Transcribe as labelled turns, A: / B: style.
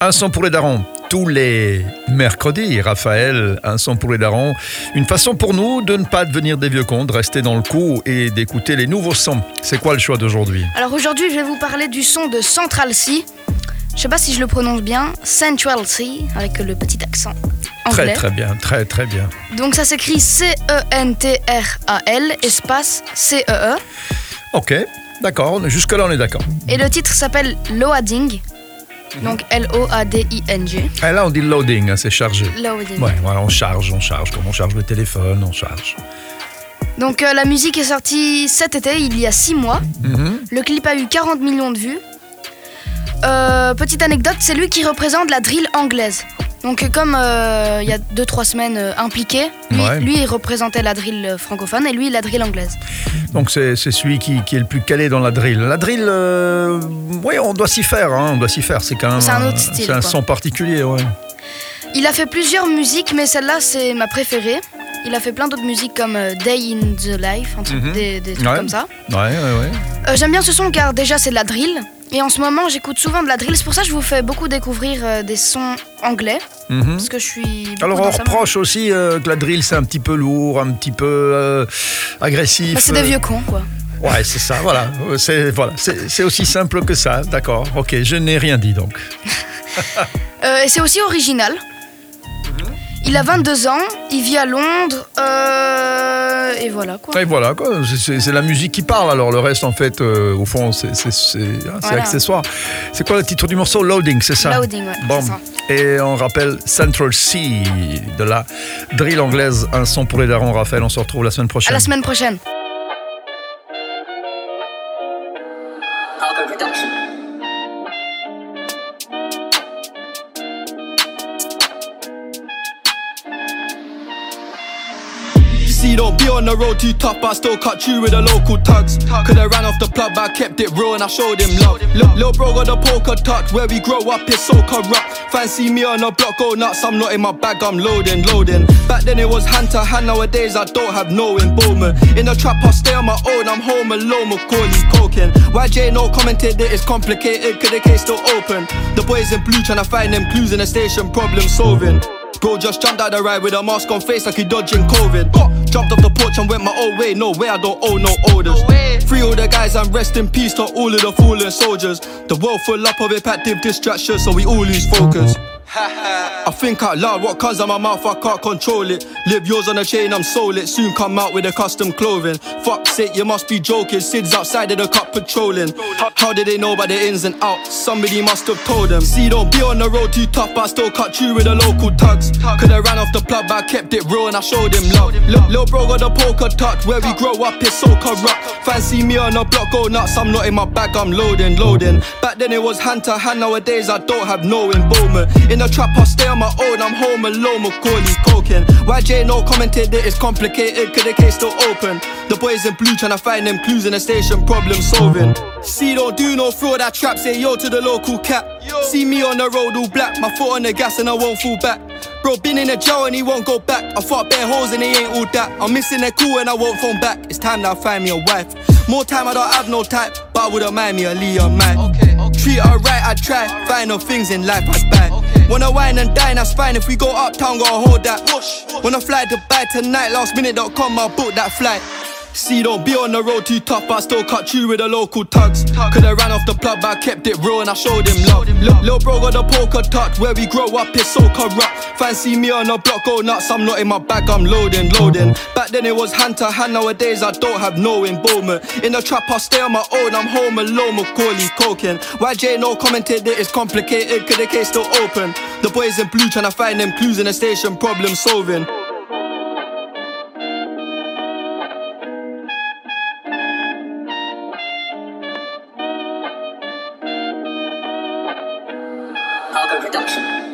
A: Un son pour les darons. Tous les mercredis, Raphaël, un son pour les darons. Une façon pour nous de ne pas devenir des vieux cons, de rester dans le coup et d'écouter les nouveaux sons. C'est quoi le choix d'aujourd'hui?
B: Alors aujourd'hui, je vais vous parler du son de Central C. Je sais pas si je le prononce bien, Central C, avec le petit accent
A: Très
B: anglais.
A: très bien, très très bien.
B: Donc ça s'écrit C-E-N-T-R-A-L, espace C-E-E.
A: Ok, d'accord, jusque-là on est d'accord.
B: Et le titre s'appelle Loading. Donc L-O-A-D-I-N-G.
A: Et là on dit loading, hein, c'est chargé.
B: Loading.
A: Ouais, voilà, on charge, on charge, comme on charge le téléphone, on charge.
B: Donc euh, la musique est sortie cet été, il y a 6 mois.
A: Mhm.
B: Le clip a eu 40 millions de vues. Euh, petite anecdote, c'est lui qui représente la drill anglaise. Donc comme euh, il y a 2-3 semaines euh, impliqué, lui,
A: Ouais.
B: lui, il représentait la drill euh, francophone et lui la drill anglaise.
A: Donc c'est celui qui, qui est le plus calé dans la drill. La drill, euh, oui, on doit s'y faire, hein, on doit s'y faire. C'est quand même
B: C'est un autre style,
A: C'est un son particulier, ouais.
B: Il a fait plusieurs musiques, mais celle-là c'est ma préférée. Il a fait plein d'autres musiques comme euh, Day in the Life, un truc-
A: Mhm.
B: des, des trucs
A: Ouais.
B: comme ça.
A: Ouais, ouais, ouais.
B: Euh, J'aime bien ce son car déjà c'est de la drill. Et en ce moment j'écoute souvent de la drill, c'est pour ça que je vous fais beaucoup découvrir euh, des sons anglais.
A: Mhm.
B: Parce que je suis...
A: Alors on
B: ça.
A: reproche aussi que la drill c'est un petit peu lourd, un petit peu agressif.
B: Bah, c'est des vieux cons quoi.
A: Ouais, c'est ça, voilà. C'est voilà, aussi simple que ça, d'accord. Ok, je n'ai rien dit donc.
B: Et c'est aussi original. Il a 22 ans, il vit à Londres, euh, et voilà quoi.
A: Et voilà, quoi. C'est- C'est c'est la musique qui parle, alors le reste, en fait, euh, au fond, c'est c'est- c'est- c'est
B: Voilà.
A: accessoire. C'est quoi le titre du morceau? Loading, c'est ça?
B: Loading, ouais,
A: Bon.
B: c'est ça.
A: Et on rappelle Central C de la drill anglaise, un son pour les darons, Raphaël. On se retrouve la semaine
B: À
A: prochaine.
B: la semaine prochaine.
C: See, don't be on the road too tough, but I still cut you with the local tugs. Could I ran off the plug, but I kept it real and I showed him love. Lil, Lil bro got the poker tucked, where we grow up is so corrupt. Fancy me on the block, go nuts, I'm not in my bag, I'm loading, loading. Back then it was hand to hand, nowadays I don't have no involvement. In the trap, I stay on my own, I'm home alone, Macaulay coking. YJ no commented that it's complicated, could the case still open? The boys in blue trying to find them clues in the station, problem solving. Bro just jumped out the ride with a mask on face like he dodging COVID. Jumped off the porch and went my own way. No way, I don't owe no orders. Free all the guys and rest in peace to all of the fallen soldiers. The world full up of impactive distractions, so we all lose focus. I think out loud, what comes out my mouth, I can't control it. Live yours on a chain, I'm sold it. Soon come out with a custom clothing. Fuck's sake, you must be joking. Sid's outside of the cup patrolling. How did they know about the ins and outs? Somebody must have told them. See, don't be on the road too tough, I still cut you with the local tugs. Could I ran off the plug, but I kept it real and I showed him love. Look, Lil bro got the poker tucked, where we grow up is so corrupt. Fancy me on the block, go nuts, I'm not in my bag, I'm loading, loading. Back then it was hand to hand, nowadays I don't have no involvement. In the trap, I stay on my own, I'm home alone, Macaulay coking. YJ no commented that it's complicated, could the case still open? The boys in blue trying to find them clues in the station, problem solving. See, don't do no fraud, that trap, say yo to the local cat. See me on the road all black, my foot on the gas and I won't fall back. Bro, been in a jail and he won't go back. I fought bare holes and he ain't all that. I'm missing their cool and I won't phone back. It's time that I find me a wife. More time, I don't have no type, but I wouldn't mind me a Leah man. Treat her right, I try. Find no things in life I buy. Wanna wine and dine, that's fine. If we go uptown, gotta hold that. Wanna fly Dubai tonight, last minute.com, I booked that flight. See, don't be on the road too tough, but I still cut you with the local tugs. Could I ran off the plug, but I kept it real and I showed him love. Lil, Lil bro got the poker tucked, where we grow up is so corrupt. Fancy me on the block, go nuts, I'm not in my bag, I'm loading, loading. Back then it was hand to hand, nowadays I don't have no involvement. In the trap, I stay on my own, I'm home alone, Macaulay coking. YJ no commented that it's complicated, could the case still open? The boys in blue trying to find them clues in the station, problem solving.
D: Algo Production.